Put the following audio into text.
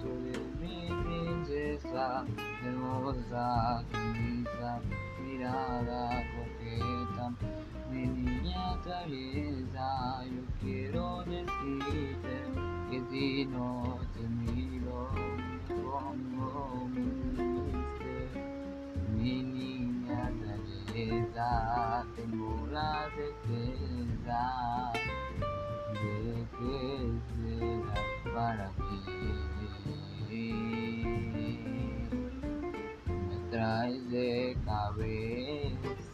tú eres mi princesa, hermosa, sonrisa, mirada coqueta, mi niña traviesa, yo quiero decirte que si no te miro me pongo mi niña tengo la certeza para mí. Me traes de cabeza